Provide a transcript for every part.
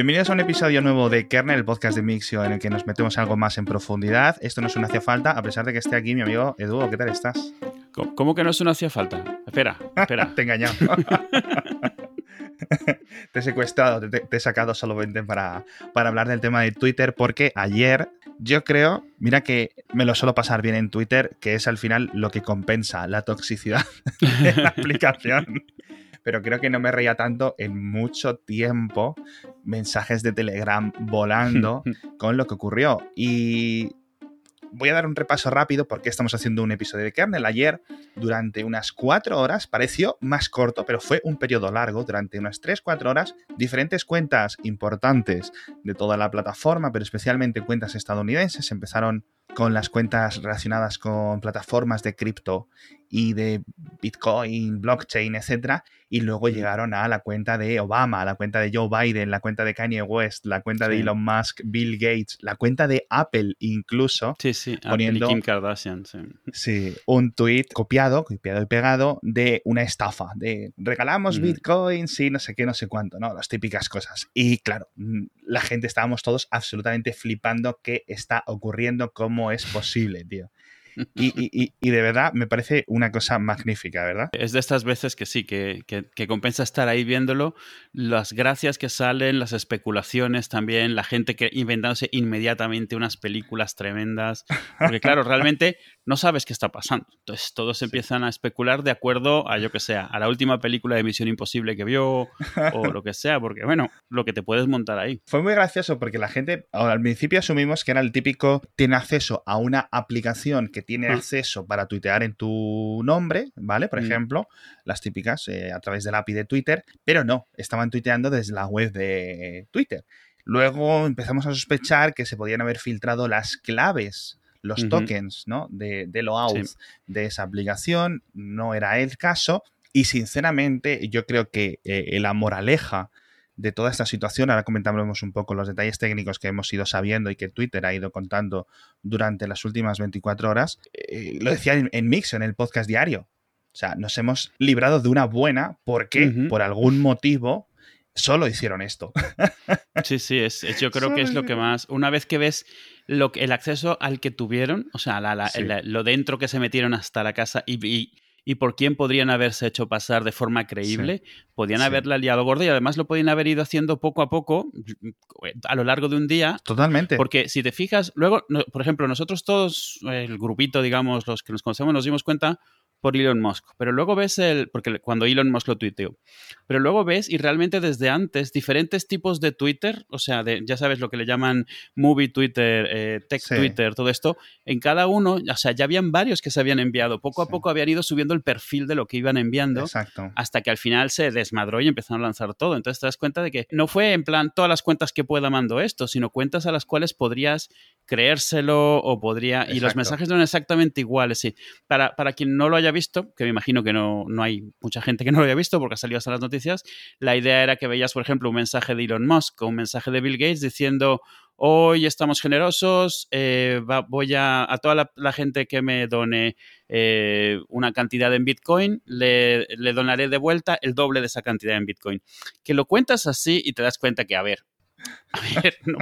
Bienvenidos a un episodio nuevo de Kernel, el podcast de Mixio, en el que nos metemos algo más en profundidad. Esto no es un hacía falta, a pesar de que esté aquí mi amigo Edu. ¿Qué tal estás? ¿Cómo, que no es un hacía falta? Espera, espera. te he engañado. te he secuestrado, te, he sacado solamente para, para hablar del tema de Twitter, porque ayer yo creo, mira que me lo suelo pasar bien en Twitter, que es al final lo que compensa la toxicidad de la aplicación pero creo que no me reía tanto en mucho tiempo mensajes de Telegram volando con lo que ocurrió. Y voy a dar un repaso rápido porque estamos haciendo un episodio de kernel. Ayer, durante unas cuatro horas, pareció más corto, pero fue un periodo largo, durante unas 3-4 horas, diferentes cuentas importantes de toda la plataforma, pero especialmente cuentas estadounidenses, empezaron con las cuentas relacionadas con plataformas de cripto y de Bitcoin, blockchain, etcétera, y luego llegaron a la cuenta de Obama, a la cuenta de Joe Biden, la cuenta de Kanye West, la cuenta de Elon Musk, Bill Gates, la cuenta de Apple incluso. Sí, sí, poniendo Kim Kardashian. Sí. un tweet copiado, copiado y pegado de una estafa, de regalamos mm. Bitcoin, sí, no sé qué, no sé cuánto, ¿no? Las típicas cosas. Y claro, mm, la gente estábamos todos absolutamente flipando qué está ocurriendo, cómo es posible, tío. Y, de verdad me parece una cosa magnífica, ¿verdad? Es de estas veces que sí, que, compensa estar ahí viéndolo, las gracias que salen, las especulaciones también, la gente que inventándose inmediatamente unas películas tremendas, porque claro, realmente no sabes qué está pasando. Entonces todos empiezan a especular de acuerdo a, yo que sea, a la última película de Misión Imposible que vio o lo que sea, porque bueno, lo que te puedes montar ahí. Fue muy gracioso porque la gente, al principio asumimos que era el típico, tiene acceso a una aplicación que tiene ah. acceso para tuitear en tu nombre, ¿vale? Por mm. ejemplo, las típicas eh, a través del API de Twitter, pero no, estaban tuiteando desde la web de Twitter. Luego empezamos a sospechar que se podían haber filtrado las claves los tokens ¿no? de, de out de esa aplicación. No era el caso. Y sinceramente, yo creo que eh, la moraleja de toda esta situación, ahora comentamos un poco los detalles técnicos que hemos ido sabiendo y que Twitter ha ido contando durante las últimas 24 horas, eh, lo decía en, Mix, en el podcast diario. O sea, nos hemos librado de una buena porque por algún motivo solo hicieron esto. Sí, sí, es, yo creo que es lo que más. Una vez que ves lo, el acceso al que tuvieron, o sea, lo dentro que se metieron hasta la casa y, y, por quién podrían haberse hecho pasar de forma creíble, podían haberla liado gordo y además lo podían haber ido haciendo poco a poco a lo largo de un día. Totalmente. Porque si te fijas, luego, por ejemplo, nosotros todos, el grupito, digamos, los que nos conocemos, nos dimos cuenta por Elon Musk. Pero luego ves el, porque cuando Elon Musk lo tuiteó, pero luego ves y realmente desde antes diferentes tipos de Twitter, o sea, de, ya sabes lo que le llaman movie Twitter, eh, tech Twitter, todo esto, en cada uno, o sea, ya habían varios que se habían enviado. Poco a poco habían ido subiendo el perfil de lo que iban enviando Exacto. hasta que al final se desmadró y empezaron a lanzar todo. Entonces te das cuenta de que no fue en plan todas las cuentas que pueda mando esto, sino cuentas a las cuales podrías creérselo o podría... Y los mensajes no eran exactamente iguales, sí. Para, para quien no lo haya visto, que me imagino que no, no hay mucha gente que no lo haya visto porque ha salido hasta las noticias, la idea era que veías, por ejemplo, un mensaje de Elon Musk o un mensaje de Bill Gates diciendo, hoy estamos generosos, eh, voy a, a toda la, gente que me done eh, una cantidad en Bitcoin, le, le donaré de vuelta el doble de esa cantidad en Bitcoin. Que lo cuentas así y te das cuenta que, a ver, a ver, no,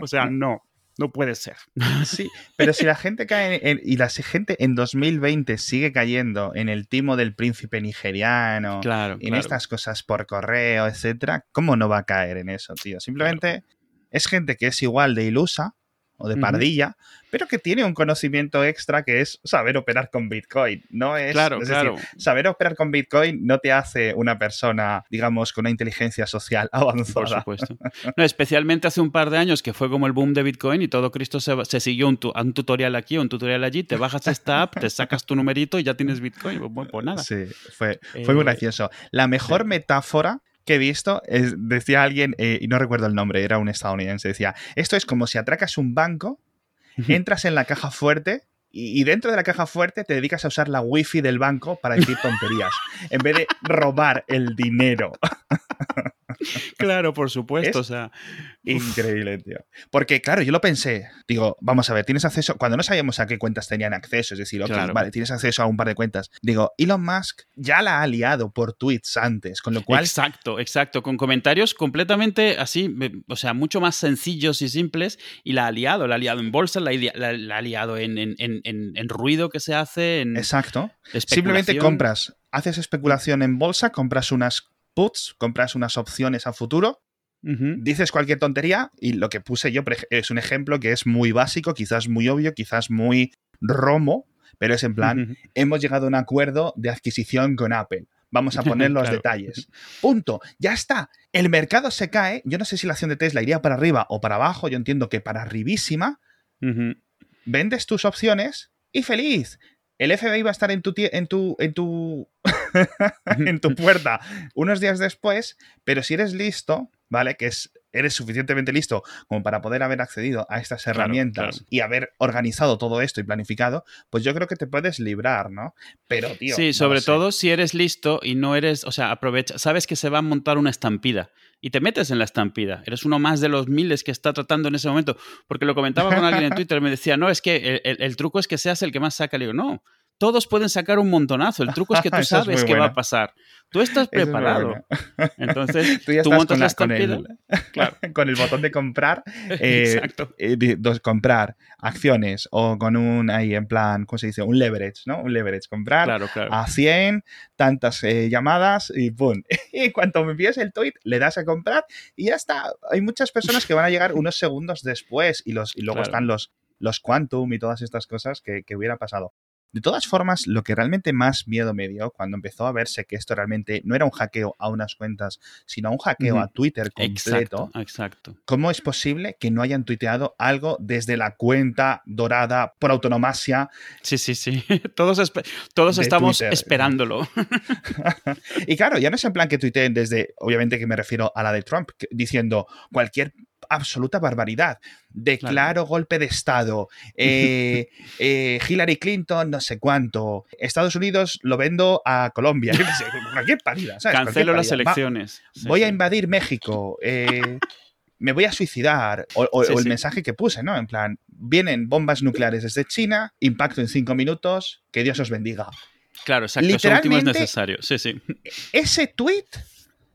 o sea, no, no puede ser. Sí, pero si la gente cae en, y la gente en 2020 sigue cayendo en el timo del príncipe nigeriano, claro, en estas cosas por correo, etcétera, ¿cómo no va a caer en eso, tío? Simplemente es gente que es igual de ilusa o de pardilla, pero que tiene un conocimiento extra que es saber operar con Bitcoin. No es, claro, claro. saber operar con Bitcoin no te hace una persona, digamos, con una inteligencia social avanzada. Por supuesto. No, especialmente hace un par de años que fue como el boom de Bitcoin y todo Cristo se, siguió un, un, tutorial aquí, un tutorial allí, te bajas esta app, te sacas tu numerito y ya tienes Bitcoin. Pues, pues nada. Sí, fue, fue muy eh, gracioso. La mejor metáfora que he visto, decía alguien, eh, y no recuerdo el nombre, era un estadounidense, decía, esto es como si atracas un banco, entras en la caja fuerte y, dentro de la caja fuerte te dedicas a usar la wifi del banco para decir tonterías, en vez de robar el dinero. claro, por supuesto, o sea. Increíble, tío. Porque, claro, yo lo pensé. Digo, vamos a ver, tienes acceso. Cuando no sabíamos a qué cuentas tenían acceso, es decir, ok, vale, tienes acceso a un par de cuentas. Digo, Elon Musk ya la ha liado por tweets antes, con lo cual. Exacto, exacto. Con comentarios completamente así, o sea, mucho más sencillos y simples. Y la ha liado, la ha liado en bolsa, la, ha liado en, en, ruido que se hace. En exacto. Simplemente compras, haces especulación en bolsa, compras unas puts, compras unas opciones a futuro, dices cualquier tontería y lo que puse yo es un ejemplo que es muy básico, quizás muy obvio, quizás muy romo, pero es en plan, hemos llegado a un acuerdo de adquisición con Apple. Vamos a poner los detalles. Punto. Ya está. El mercado se cae. Yo no sé si la acción de Tesla iría para arriba o para abajo. Yo entiendo que para arribísima. Vendes tus opciones y feliz el FBI va a estar en tu, en tu, en tu, en tu puerta unos días después, pero si eres listo, ¿vale? Que es, eres suficientemente listo como para poder haber accedido a estas herramientas y haber organizado todo esto y planificado, pues yo creo que te puedes librar, ¿no? Pero, tío. Sí, sobre todo si eres listo y no eres, o sea, aprovecha, sabes que se va a montar una estampida y te metes en la estampida. Eres uno más de los miles que está tratando en ese momento. Porque lo comentaba con alguien en Twitter, me decía, no, es que el, truco es que seas el que más saca. Le digo, no, todos pueden sacar un montonazo. El truco es que tú sabes qué va a pasar. Tú estás preparado. Entonces, tú, ya montas la con, el, con el botón de comprar, eh, eh comprar acciones o con un ahí en plan, ¿cómo se dice? Un leverage, ¿no? Un leverage. Comprar a 100, tantas eh, llamadas y ¡pum! y cuando me envíes el tweet, le das a comprar y ya está. Hay muchas personas que van a llegar unos segundos después y, los, y luego están los, los quantum y todas estas cosas que, que hubiera pasado. De todas formas, lo que realmente más miedo me dio cuando empezó a verse que esto realmente no era un hackeo a unas cuentas, sino un hackeo a Twitter completo. Exacto, ¿Cómo es posible que no hayan tuiteado algo desde la cuenta dorada por autonomasia? Sí, sí, sí. Todos, todos estamos esperándolo. y claro, ya no es en plan que tuiteen desde, obviamente que me refiero a la de Trump, diciendo cualquier absoluta barbaridad. Declaro golpe de Estado. Eh, eh, Hillary Clinton, no sé cuánto. Estados Unidos lo vendo a Colombia. cualquier parida. Cancelo las elecciones. voy a invadir México. Eh, me voy a suicidar. O, el mensaje que puse, ¿no? En plan, vienen bombas nucleares desde China, impacto en cinco minutos, que Dios os bendiga. Claro, exacto. Literalmente, es necesario. Sí, sí. Ese tweet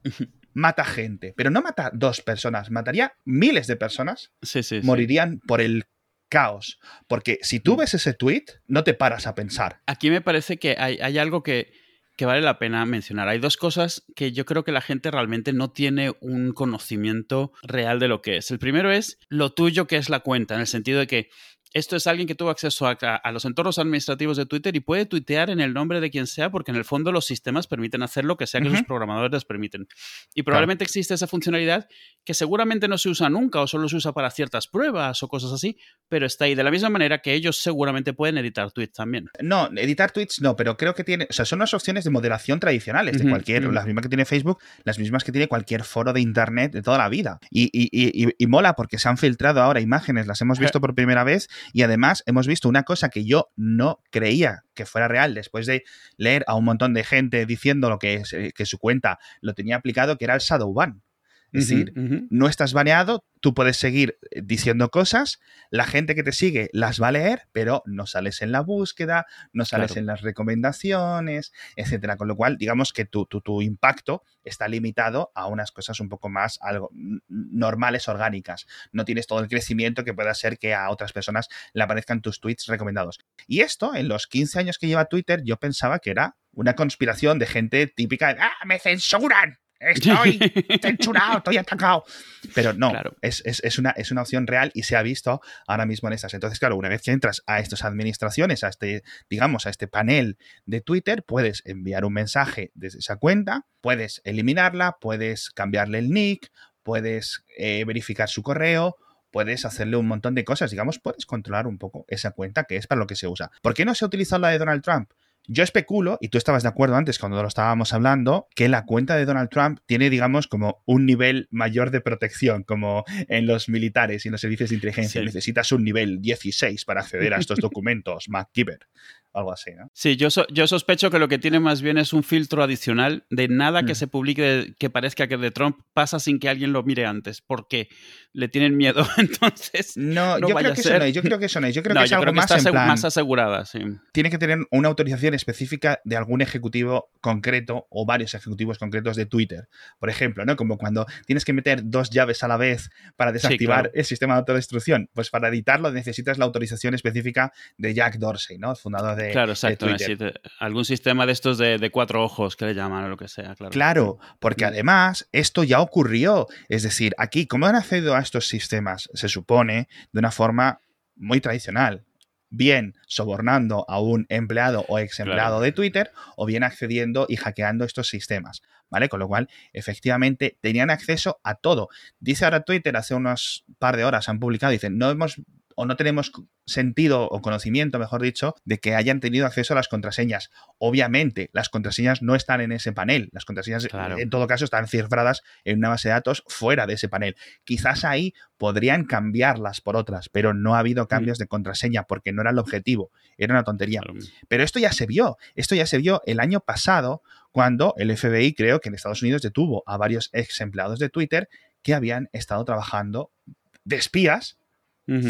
mata gente, pero no mata dos personas, mataría miles de personas. Sí, sí, morirían por el caos. Porque si tú mm. ves ese tweet, no te paras a pensar. Aquí me parece que hay, algo que, que, vale la pena mencionar. Hay dos cosas que yo creo que la gente realmente no tiene un conocimiento real de lo que es. El primero es lo tuyo que es la cuenta, en el sentido de que esto es alguien que tuvo acceso a, los entornos administrativos de Twitter y puede tuitear en el nombre de quien sea porque en el fondo los sistemas permiten hacer lo que sea que sus programadores les permiten. Y probablemente existe esa funcionalidad que seguramente no se usa nunca o solo se usa para ciertas pruebas o cosas así, pero está ahí. De la misma manera que ellos seguramente pueden editar tweets también. No, editar tweets no, pero creo que tiene, o sea, son las opciones de moderación tradicionales de cualquier, las mismas que tiene Facebook, las mismas que tiene cualquier foro de Internet de toda la vida. Y, y mola porque se han filtrado ahora imágenes, las hemos visto por primera vez y además hemos visto una cosa que yo no creía que fuera real después de leer a un montón de gente diciendo lo que, eh, su cuenta lo tenía aplicado, que era el shadow ban. Es decir, no estás baneado, tú puedes seguir eh, diciendo cosas, la gente que te sigue las va a leer, pero no sales en la búsqueda, no sales en las recomendaciones, etcétera. Con lo cual, digamos que tu, tu, impacto está limitado a unas cosas un poco más algo normales, orgánicas. No tienes todo el crecimiento que pueda ser que a otras personas le aparezcan tus tweets recomendados. Y esto, en los 15 años que lleva Twitter, yo pensaba que era una conspiración de gente típica de, ¡ah, me censuran! Estoy censurado, estoy atacado. Pero no, es, una, es una opción real y se ha visto ahora mismo en estas. Entonces, claro, una vez que entras a estas administraciones, a este, digamos, a este panel de Twitter, puedes enviar un mensaje desde esa cuenta, puedes eliminarla, puedes cambiarle el nick, puedes eh, verificar su correo, puedes hacerle un montón de cosas, digamos, puedes controlar un poco esa cuenta que es para lo que se usa. ¿Por qué no se ha utilizado la de Donald Trump? Yo especulo, y tú estabas de acuerdo antes cuando lo estábamos hablando, que la cuenta de Donald Trump tiene, digamos, como un nivel mayor de protección, como en los militares y en los servicios de inteligencia. Necesitas un nivel 16 para acceder a estos documentos, MacGyver. Algo así, ¿no? Sí, yo, yo sospecho que lo que tiene más bien es un filtro adicional de nada que mm. se publique que parezca que de Trump pasa sin que alguien lo mire antes, porque le tienen miedo, entonces no, yo, creo que eso no es, yo creo que eso no es, yo creo que es algo más, más asegurada, sí. Tiene que tener una autorización específica de algún ejecutivo concreto o varios ejecutivos concretos de Twitter, por ejemplo, ¿no? Como cuando tienes que meter dos llaves a la vez para desactivar el sistema de autodestrucción, pues para editarlo necesitas la autorización específica de Jack Dorsey, ¿no? El fundador de Claro, exacto. algún sistema de estos de, cuatro ojos que le llaman o lo que sea, claro. Claro, porque además esto ya ocurrió. Es decir, aquí, ¿cómo han accedido a estos sistemas? Se supone de una forma muy tradicional. Bien sobornando a un empleado o ex empleado de Twitter, o bien accediendo y hackeando estos sistemas. ¿Vale? Con lo cual, efectivamente, tenían acceso a todo. Dice ahora Twitter, hace unos par de horas han publicado, dicen, no hemos o no tenemos sentido o conocimiento, mejor dicho, de que hayan tenido acceso a las contraseñas. Obviamente, las contraseñas no están en ese panel. Las contraseñas, en todo caso, están cifradas en una base de datos fuera de ese panel. Quizás ahí podrían cambiarlas por otras, pero no ha habido mm. cambios de contraseña porque no era el objetivo. Era una tontería. Pero esto ya se vio. Esto ya se vio el año pasado cuando el FBI, creo que en Estados Unidos, detuvo a varios ex empleados de Twitter que habían estado trabajando de espías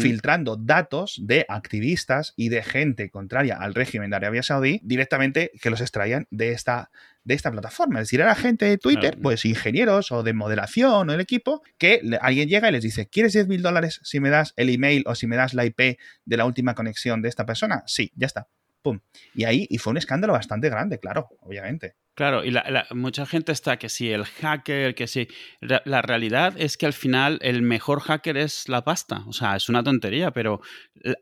filtrando datos de activistas y de gente contraria al régimen de Arabia Saudí directamente que los extraían de esta, de esta plataforma. Es decir, era gente de Twitter, pues ingenieros o de moderación o el equipo, que alguien llega y les dice, ¿quieres 10 mil dólares si me das el email o si me das la IP de la última conexión de esta persona? Sí, ya está. Pum. Y ahí, y fue un escándalo bastante grande, claro, obviamente. Claro, y la, mucha gente está que si el hacker, que si... La, realidad es que al final el mejor hacker es la pasta. O sea, es una tontería, pero...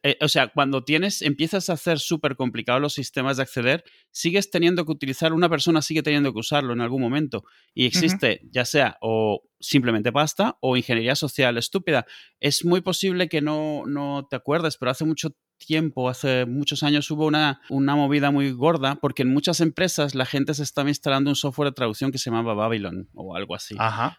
Eh, o sea, cuando tienes, empiezas a hacer súper complicados los sistemas de acceder, sigues teniendo que utilizar, una persona sigue teniendo que usarlo en algún momento. Y existe, ya sea o simplemente pasta o ingeniería social estúpida. Es muy posible que no, no te acuerdes, pero hace mucho tiempo, hace muchos años, hubo una, una movida muy gorda porque en muchas empresas la gente se estaba instalando un software de traducción que se llamaba Babylon o algo así.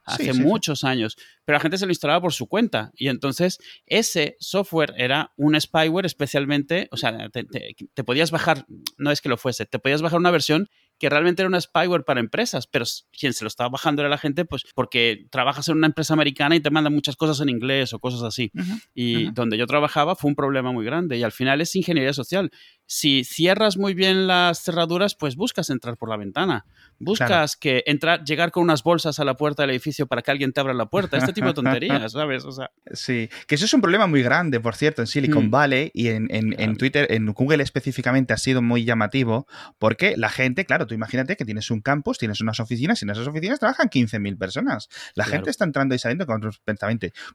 hace muchos años. Pero la gente se lo instalaba por su cuenta. Y entonces ese software era un spyware especialmente, o sea, te podías bajar, no es que lo fuese, te podías bajar una versión que realmente era una spyware para empresas, pero quien se lo estaba bajando era la gente, pues porque trabajas en una empresa americana y te mandan muchas cosas en inglés o cosas así. y donde yo trabajaba fue un problema muy grande y al final es ingeniería social. Si cierras muy bien las cerraduras, pues buscas entrar por la ventana. Buscas que entrar, llegar con unas bolsas a la puerta del edificio para que alguien te abra la puerta. Este tipo de tonterías, ¿sabes? O sea, sí, que eso es un problema muy grande, por cierto, en Silicon mm. Valley y en, en Twitter, en Google específicamente ha sido muy llamativo porque la gente, claro, tú imagínate que tienes un campus, tienes unas oficinas y en esas oficinas trabajan 15.000 personas. La gente está entrando y saliendo con,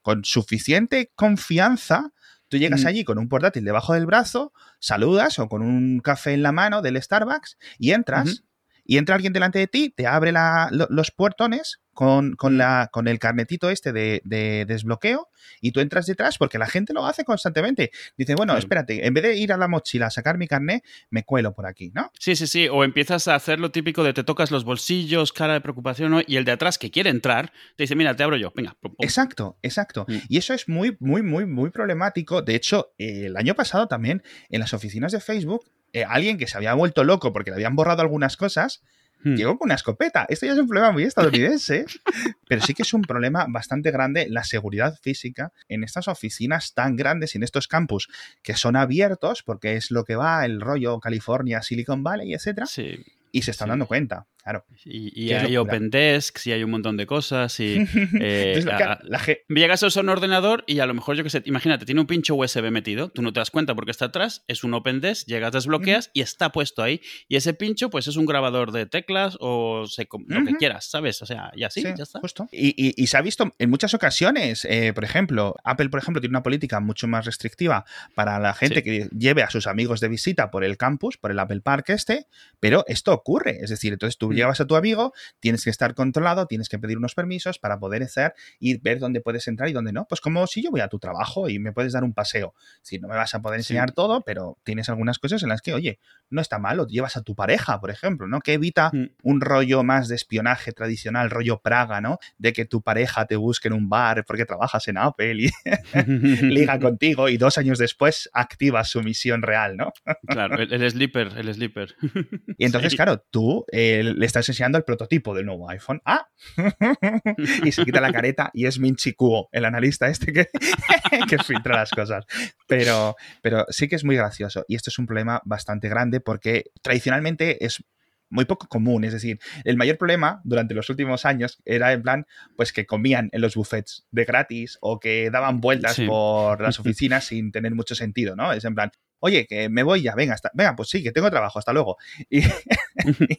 con suficiente confianza. Tú llegas allí con un portátil debajo del brazo, saludas o con un café en la mano del Starbucks y entras. Y entra alguien delante de ti, te abre los puertones con, la, con el carnetito este de, desbloqueo y tú entras detrás porque la gente lo hace constantemente. Dice, bueno, espérate, en vez de ir a la mochila a sacar mi carnet, me cuelo por aquí, ¿no? Sí, sí, sí. O empiezas a hacer lo típico de te tocas los bolsillos, cara de preocupación, y el de atrás que quiere entrar, te dice, mira, te abro yo, venga. Exacto, exacto. Mm. Y eso es muy, muy, muy, muy problemático. De hecho, el año pasado también en las oficinas de Facebook, eh, alguien que se había vuelto loco porque le habían borrado algunas cosas, Hmm. llegó con una escopeta. Esto ya es un problema muy estadounidense, pero sí que es un problema bastante grande la seguridad física en estas oficinas tan grandes y en estos campus que son abiertos, porque es lo que va el rollo California, Silicon Valley, etcétera. Sí y se están dando cuenta, claro. Y, hay Open Desks y hay un montón de cosas y eh, llegas a un ordenador y a lo mejor yo que sé, imagínate, tiene un pincho USB metido, tú no te das cuenta porque está atrás, es un Open Desk, llegas, desbloqueas y está puesto ahí. Y ese pincho pues es un grabador de teclas o lo que quieras, ¿sabes? O sea, y así, ya está. Justo. Y, se ha visto en muchas ocasiones, eh, por ejemplo, Apple, por ejemplo, tiene una política mucho más restrictiva para la gente que lleve a sus amigos de visita por el campus, por el Apple Park este, pero esto ocurre. Es decir, entonces tú mm. llevas a tu amigo, tienes que estar controlado, tienes que pedir unos permisos para poder hacer y ver dónde puedes entrar y dónde no. Pues como si yo voy a tu trabajo y me puedes dar un paseo. Si no me vas a poder enseñar todo, pero tienes algunas cosas en las que, oye, no está malo, llevas a tu pareja, por ejemplo, ¿no? Que evita mm. un rollo más de espionaje tradicional, rollo Praga, ¿no? De que tu pareja te busque en un bar porque trabajas en Apple y liga contigo y dos años después activas su misión real, ¿no? claro, el, sleeper, el sleeper. y entonces, claro, tú eh, le estás enseñando el prototipo del nuevo iPhone. ¡Ah! y se quita la careta y es Minchi Kuo, el analista este que, que filtra las cosas. Pero, pero sí que es muy gracioso y esto es un problema bastante grande porque tradicionalmente es muy poco común. Es decir, el mayor problema durante los últimos años era en plan, pues que comían en los buffets de gratis o que daban vueltas por las oficinas sin tener mucho sentido, ¿no? Es en plan, oye, que me voy ya, venga, hasta, venga, pues sí, que tengo trabajo, hasta luego. Y,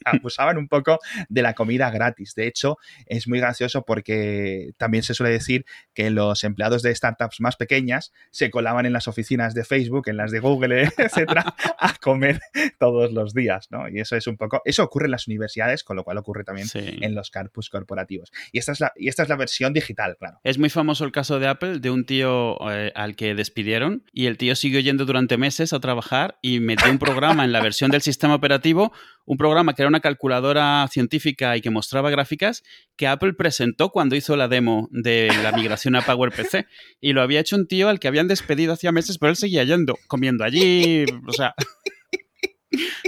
abusaban un poco de la comida gratis. De hecho, es muy gracioso porque también se suele decir que los empleados de startups más pequeñas se colaban en las oficinas de Facebook, en las de Google, etcétera, a comer todos los días, ¿no? Y eso es un poco, eso ocurre en las universidades, con lo cual ocurre también en los campus corporativos. Y esta, es la, y esta es la versión digital, claro. Es muy famoso el caso de Apple, de un tío eh, al que despidieron y el tío siguió yendo durante meses a trabajar y metió un programa en la versión del sistema operativo, un programa que era una calculadora científica y que mostraba gráficas que Apple presentó cuando hizo la demo de la migración a PowerPC. Y lo había hecho un tío al que habían despedido hacía meses, pero él seguía yendo, comiendo allí, o sea...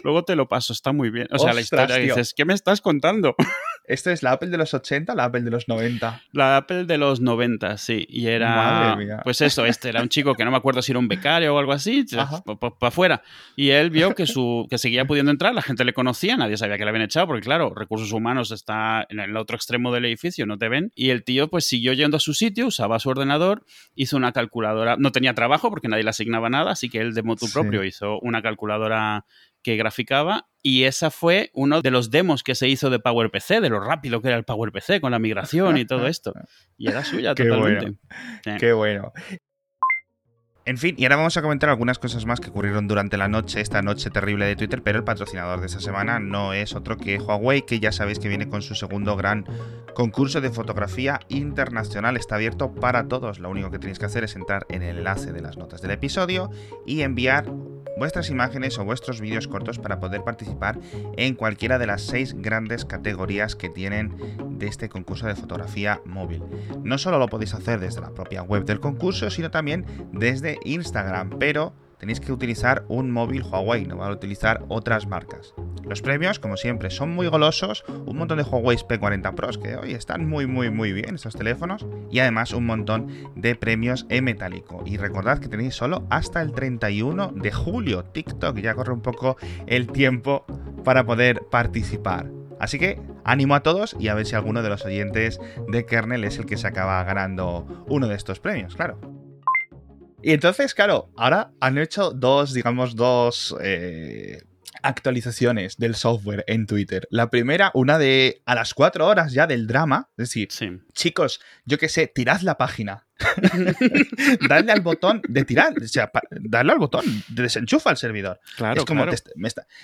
Luego te lo paso, está muy bien. O sea, la historia dices, ¿qué me estás contando? ¿Esto es la Apple de los 80 o la Apple de los 90? La Apple de los 90, sí. Y era. Pues eso, este era un chico que no me acuerdo si era un becario o algo así, para afuera. Y él vio que, su, que seguía pudiendo entrar, la gente le conocía, nadie sabía que le habían echado, porque claro, recursos humanos está en el otro extremo del edificio, no te ven. Y el tío, pues siguió yendo a su sitio, usaba su ordenador, hizo una calculadora. No tenía trabajo porque nadie le asignaba nada, así que él de motu propio hizo una calculadora que graficaba y esa fue uno de los demos que se hizo de PowerPC, de lo rápido que era el PowerPC con la migración y todo esto. Y era suya totalmente. Qué bueno. En fin, y ahora vamos a comentar algunas cosas más que ocurrieron durante la noche, esta noche terrible de Twitter, pero el patrocinador de esta semana no es otro que Huawei, que ya sabéis que viene con su segundo gran concurso de fotografía internacional. Está abierto para todos. Lo único que tenéis que hacer es entrar en el enlace de las notas del episodio y enviar vuestras imágenes o vuestros vídeos cortos para poder participar en cualquiera de las seis grandes categorías que tienen de este concurso de fotografía móvil. No solo lo podéis hacer desde la propia web del concurso, sino también desde Instagram, pero tenéis que utilizar un móvil Huawei, no van a utilizar otras marcas. Los premios, como siempre, son muy golosos, un montón de Huawei P40 Pros que hoy están muy muy muy bien estos teléfonos y además un montón de premios en metálico. Y recordad que tenéis solo hasta el 31 de julio. TikTok ya corre un poco el tiempo para poder participar. Así que ánimo a todos y a ver si alguno de los oyentes de Kernel es el que se acaba ganando uno de estos premios, claro. Y entonces, claro, ahora han hecho dos, digamos, dos eh, actualizaciones del software en Twitter. La primera, una de a las cuatro horas ya del drama. Es decir, chicos, yo qué sé, tirad la página. Dadle al botón de tirar, o sea, darle al botón de desenchufa al servidor. Claro, es como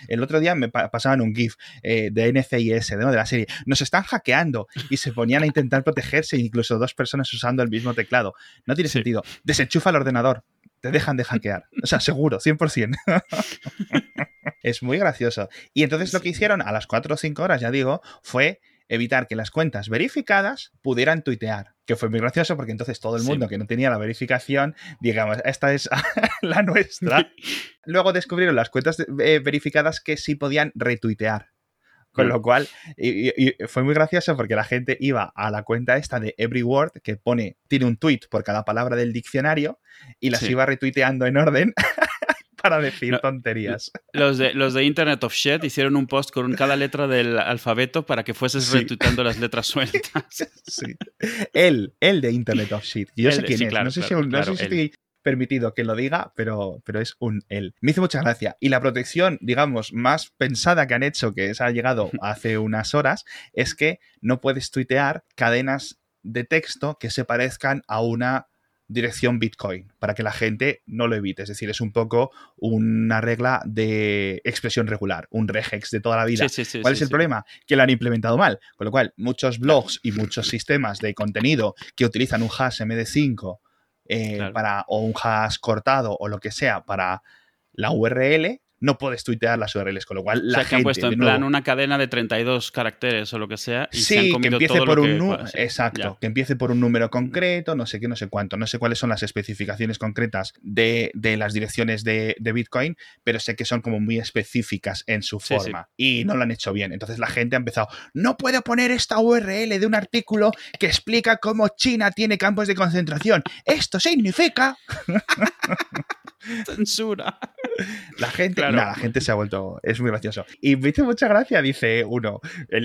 el otro día me pasaban un GIF eh, de NCIS, de la serie. Nos están hackeando y se ponían a intentar protegerse, incluso dos personas usando el mismo teclado. No tiene sentido. Desenchufa el ordenador. Te dejan de hackear. O sea, seguro, 100%. Es muy gracioso. Y entonces lo que hicieron a las 4 o 5 horas, ya digo, fue evitar que las cuentas verificadas pudieran tuitear, que fue muy gracioso porque entonces todo el mundo que no tenía la verificación, digamos, esta es la nuestra. Luego descubrieron las cuentas eh, verificadas que sí podían retuitear. Con lo cual, y, fue muy gracioso porque la gente iba a la cuenta esta de Every Word, que pone, tiene un tweet por cada palabra del diccionario, y las iba retuiteando en orden para decir tonterías. Los de, los de Internet of Shit hicieron un post con cada letra del alfabeto para que fueses sí. las letras sueltas. Sí. Él, el de Internet of Shit. Yo sé quién es. no sé si, no sé si estoy permitido que lo diga, pero, pero es un él. Me hizo mucha gracia. Y la protección, digamos, más pensada que han hecho, que se ha llegado hace unas horas, es que no puedes tuitear cadenas de texto que se parezcan a una dirección Bitcoin, para que la gente no lo evite. Es decir, es un poco una regla de expresión regular, un regex de toda la vida. ¿Cuál es el problema? Que lo han implementado mal. Con lo cual, muchos blogs y muchos sistemas de contenido que utilizan un hash MD5 eh, para, o un hash cortado o lo que sea para la URL, no puedes tuitear las URLs, con lo cual la gente, que han puesto en plan una cadena de 32 caracteres o lo que sea. Y sí, que empiece por un exacto, que empiece por un número concreto, no sé qué, no sé cuánto, no sé cuáles son las especificaciones concretas de, las direcciones de, Bitcoin, pero sé que son como muy específicas en su forma y no lo han hecho bien. Entonces la gente ha empezado, no puedo poner esta URL de un artículo que explica cómo China tiene campos de concentración. Esto significa Censura. La gente, la gente se ha vuelto. Es muy gracioso. Y me hizo mucha gracia, dice uno.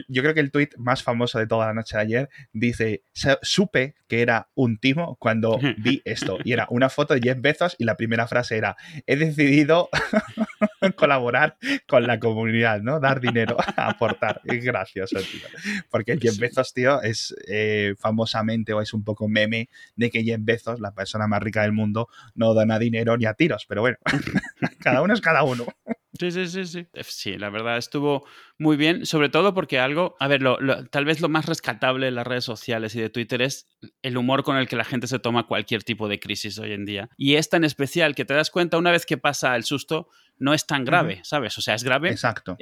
yo creo que el tweet más famoso de toda la noche de ayer dice: Supe que era un timo cuando vi esto. Y era una foto de Jeff Bezos y la primera frase era: He decidido colaborar con la comunidad, ¿no? Dar dinero, aportar. Es gracioso, tío. Porque Jeff Bezos, tío, es eh, famosamente o es un poco meme de que Jeff Bezos, la persona más rica del mundo, no dona dinero ni a tiros. Pero bueno, cada uno es cada uno. Sí, sí, sí, sí. Sí, la verdad estuvo muy bien, sobre todo porque algo, a ver, tal vez lo más rescatable de las redes sociales y de Twitter es el humor con el que la gente se toma cualquier tipo de crisis hoy en día. Y esta en especial, que te das cuenta una vez que pasa el susto, no es tan grave, ¿sabes? O sea, es grave Exacto.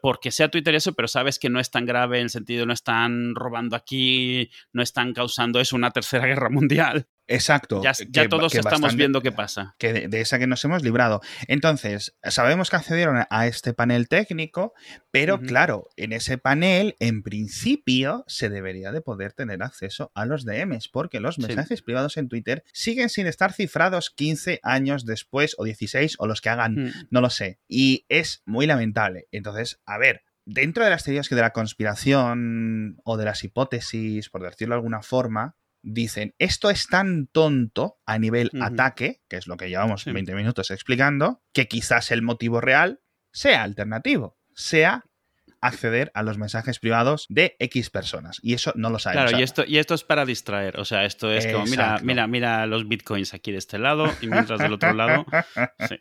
porque sea Twitter eso, pero sabes que no es tan grave en el sentido no están robando aquí, no están causando eso una tercera guerra mundial. Exacto. Ya, todos estamos viendo qué pasa. Que de, esa que nos hemos librado. Entonces, sabemos que accedieron a este panel técnico, pero claro, en ese panel, en principio, se debería de poder tener acceso a los DMs, porque los mensajes privados en Twitter siguen sin estar cifrados 15 años después, o 16, o los que hagan, mm. no lo sé. Y es muy lamentable. Entonces, a ver, dentro de las teorías que de la conspiración o de las hipótesis, por decirlo de alguna forma, dicen, esto es tan tonto a nivel ataque, que es lo que llevamos 20 minutos explicando, que quizás el motivo real sea alternativo, sea acceder a los mensajes privados de X personas. Y eso no lo sabemos. Claro, y esto, y esto es para distraer. O sea, esto es como, mira, mira, mira los bitcoins aquí de este lado y mientras del otro lado. Sí.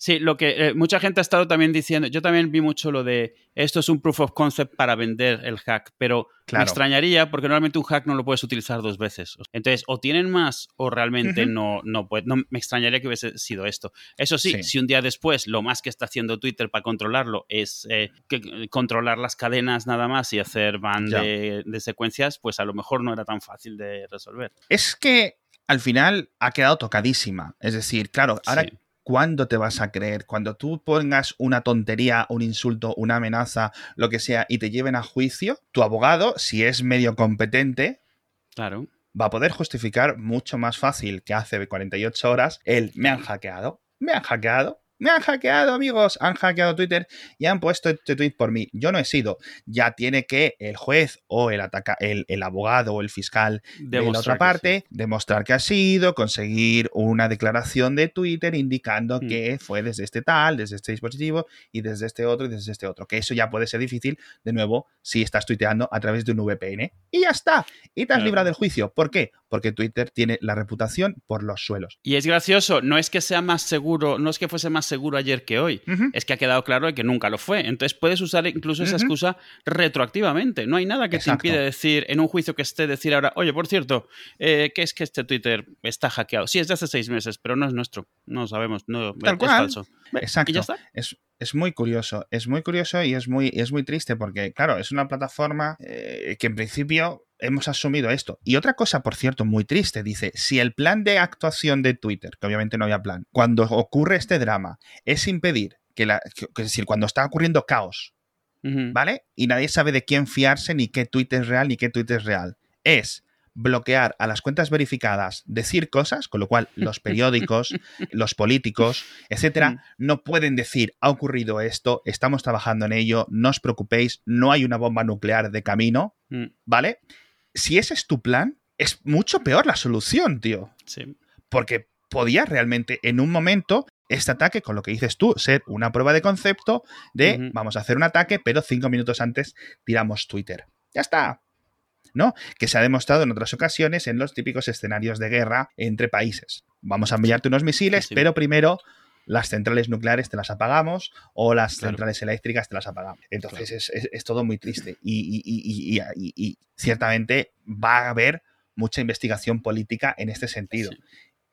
Sí, lo que eh, mucha gente ha estado también diciendo, yo también vi mucho lo de esto es un proof of concept para vender el hack, pero me extrañaría porque normalmente un hack no lo puedes utilizar dos veces. Entonces, o tienen más o realmente no, no puede. No, me extrañaría que hubiese sido esto. Eso sí, si un día después lo más que está haciendo Twitter para controlarlo es eh, controlar las cadenas nada más y hacer ban de, secuencias, pues a lo mejor no era tan fácil de resolver. Es que al final ha quedado tocadísima. Es decir, claro, ahora ¿cuándo te vas a creer? Cuando tú pongas una tontería, un insulto, una amenaza, lo que sea, y te lleven a juicio, tu abogado, si es medio competente, claro. va a poder justificar mucho más fácil que hace 48 horas el me han hackeado, me han hackeado, me han hackeado, amigos, han hackeado Twitter y han puesto este tweet por mí. Yo no he sido. Ya tiene que el juez o el, ataca el, abogado o el fiscal de la otra parte demostrar que ha sido, conseguir una declaración de Twitter indicando hmm. que fue desde este tal, desde este dispositivo y desde este otro y desde este otro. Que eso ya puede ser difícil, de nuevo, si estás tuiteando a través de un VPN. Y ya está. Y te has librado del juicio. ¿Por qué? Porque Twitter tiene la reputación por los suelos. Y es gracioso, no es que sea más seguro, no es que fuese más seguro ayer que hoy. Es que ha quedado claro que nunca lo fue. Entonces puedes usar incluso esa excusa retroactivamente. No hay nada que te impide decir en un juicio que esté decir ahora, oye, por cierto, eh, ¿qué es que este Twitter está hackeado? Sí, es de hace seis meses, pero no es nuestro. No sabemos, no, es falso. Exacto. Es, muy curioso, es muy curioso y es muy, es muy triste porque, claro, es una plataforma eh, que en principio hemos asumido esto. Y otra cosa, por cierto, muy triste, dice, si el plan de actuación de Twitter, que obviamente no había plan, cuando ocurre este drama, es impedir que la, es decir, cuando está ocurriendo caos, ¿vale? Y nadie sabe de quién fiarse, ni qué Twitter es real, ni qué Twitter es real. Es bloquear a las cuentas verificadas, decir cosas, con lo cual los periódicos, los políticos, etcétera, mm. no pueden decir ha ocurrido esto, estamos trabajando en ello, no os preocupéis, no hay una bomba nuclear de camino, mm. ¿vale? si ese es tu plan, es mucho peor la solución, tío. Sí. Porque podía realmente en un momento este ataque, con lo que dices tú, ser una prueba de concepto de vamos a hacer un ataque, pero cinco minutos antes tiramos Twitter. Ya está. ¿No? Que se ha demostrado en otras ocasiones en los típicos escenarios de guerra entre países. Vamos a enviarte unos misiles, pero primero las centrales nucleares te las apagamos o las centrales eléctricas te las apagamos. Entonces es, todo muy triste y, ciertamente va a haber mucha investigación política en este sentido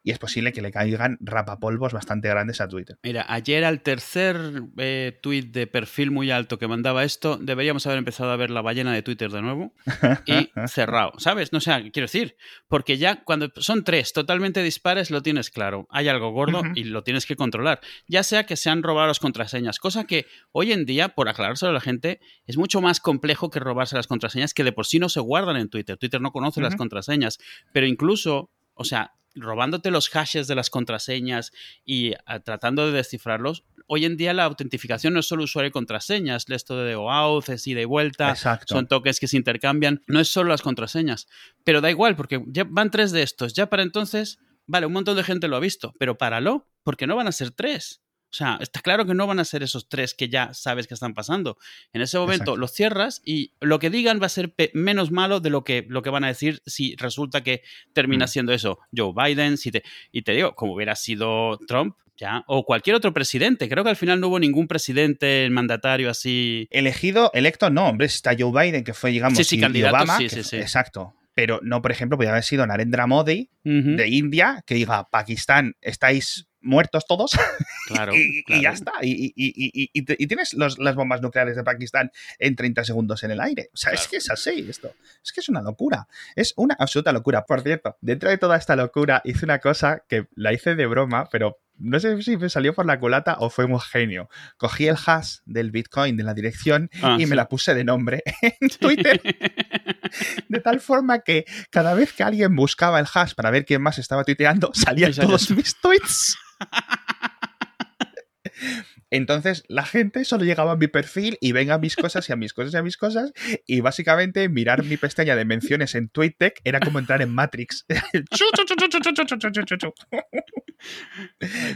y es posible que le caigan rapapolvos bastante grandes a Twitter. Mira, ayer al tercer eh, tweet de perfil muy alto que mandaba esto, deberíamos haber empezado a ver la ballena de Twitter de nuevo y cerrado, ¿sabes? No sé, quiero decir, porque ya cuando son tres totalmente dispares lo tienes claro, hay algo gordo y lo tienes que controlar, ya sea que se han robado las contraseñas, cosa que hoy en día, por aclarárselo a la gente, es mucho más complejo que robarse las contraseñas que de por sí no se guardan en Twitter. Twitter no conoce las contraseñas, pero incluso, o sea, robándote los hashes de las contraseñas y ah, tratando de descifrarlos, hoy en día la autentificación no es solo usuario y contraseñas, esto de OAuth, es ida y vuelta, son tokens que se intercambian, no es solo las contraseñas, pero da igual porque ya van tres de estos, ya para entonces, vale, un montón de gente lo ha visto, pero páralo, porque no van a ser tres. O sea, está claro que no van a ser esos tres que ya sabes que están pasando. En ese momento los cierras y lo que digan va a ser menos malo de lo que, lo que van a decir si resulta que termina mm. siendo eso Joe Biden. Si te, y te digo, como hubiera sido Trump, ya, o cualquier otro presidente. Creo que al final no hubo ningún presidente mandatario así. Elegido, electo, no, hombre, está Joe Biden, que fue, digamos, sí, sí, candidato, Obama. Sí, sí, sí. Exacto pero no, por ejemplo, podría haber sido Narendra Modi de India, que diga, Pakistán, estáis muertos todos. Claro. y, ya está. Y, tienes las bombas nucleares de Pakistán en 30 segundos en el aire. O sea, es que es así esto. Es que es una locura. Es una absoluta locura. Por cierto, dentro de toda esta locura hice una cosa que la hice de broma, pero no sé si me salió por la culata o fue muy genio. Cogí el hash del Bitcoin de la dirección ah, y me la puse de nombre en Twitter. de tal forma que cada vez que alguien buscaba el hash para ver quién más estaba tuiteando, salían todos mis tweets. Entonces la gente solo llegaba a mi perfil y venga a mis cosas y a mis cosas y a mis cosas. Y básicamente mirar mi pestaña de menciones en TweetDeck era como entrar en Matrix.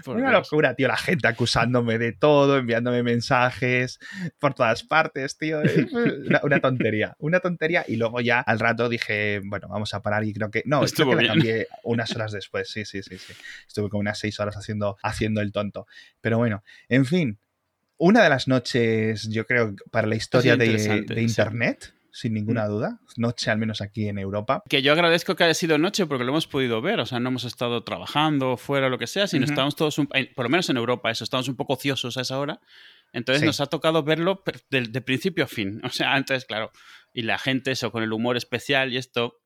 Una locura, tío. La gente acusándome de todo, enviándome mensajes por todas partes, tío. Una, tontería. Una tontería. Y luego ya al rato dije, bueno, vamos a parar y creo que. No, estuvo que la cambié unas horas después. Sí, sí, sí, sí. Estuve como unas seis horas haciendo, haciendo el tonto. Pero bueno, en fin, una de las noches, yo creo, para la historia de, Internet. Sin ninguna mm. duda, noche al menos aquí en Europa. Que yo agradezco que haya sido noche porque lo hemos podido ver, o sea, no hemos estado trabajando fuera, lo que sea, sino estamos todos, por lo menos en Europa, eso, estamos un poco ociosos a esa hora. Entonces nos ha tocado verlo de, de, principio a fin. O sea, antes, claro, y la gente, eso, con el humor especial y esto,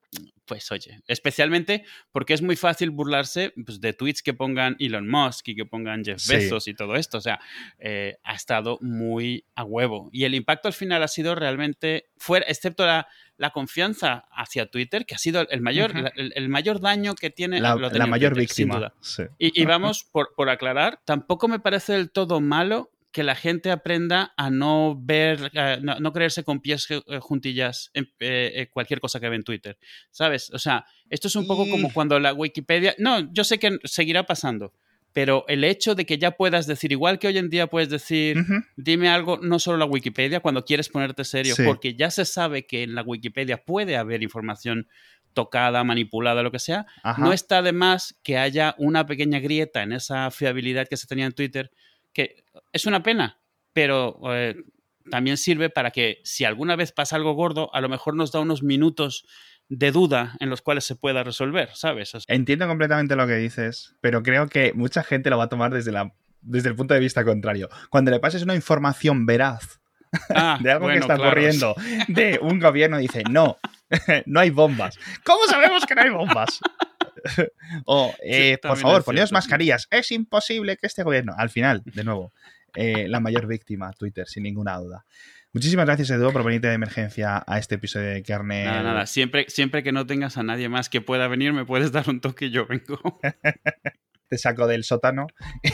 pues oye, especialmente porque es muy fácil burlarse pues, de tweets que pongan Elon Musk y que pongan Jeff Bezos y todo esto. O sea, eh, ha estado muy a huevo. Y el impacto al final ha sido realmente, fuera, excepto la, confianza hacia Twitter, que ha sido el mayor, el, mayor daño que tiene la, mayor víctima. Y, y, vamos, por, por aclarar, tampoco me parece del todo malo que la gente aprenda a no ver, no, creerse con pies eh, juntillas en eh, eh, cualquier cosa que ve en Twitter, ¿sabes? O sea, esto es un poco como cuando la Wikipedia, no, yo sé que seguirá pasando, pero el hecho de que ya puedas decir, igual que hoy en día puedes decir, dime algo, no solo la Wikipedia, cuando quieres ponerte serio, porque ya se sabe que en la Wikipedia puede haber información tocada, manipulada, lo que sea, no está de más que haya una pequeña grieta en esa fiabilidad que se tenía en Twitter que es una pena, pero eh, también sirve para que si alguna vez pasa algo gordo, a lo mejor nos da unos minutos de duda en los cuales se pueda resolver, ¿sabes? Entiendo completamente lo que dices, pero creo que mucha gente lo va a tomar desde, la, desde el punto de vista contrario. Cuando le pases una información veraz ah, de algo que está ocurriendo de un gobierno, dice, no, no hay bombas. ¿Cómo sabemos que no hay bombas? o, eh, por favor, poneos mascarillas. Es imposible que este gobierno. Al final, de nuevo, eh, la mayor víctima, Twitter, sin ninguna duda. Muchísimas gracias, Edu, por venirte de emergencia a este episodio de Kernel. Nada, nada. Siempre, siempre que no tengas a nadie más que pueda venir, me puedes dar un toque y yo vengo. te saco del sótano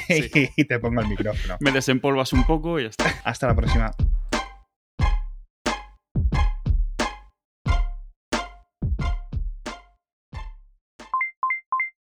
y te pongo el micrófono. Me desempolvas un poco y ya está. Hasta la próxima.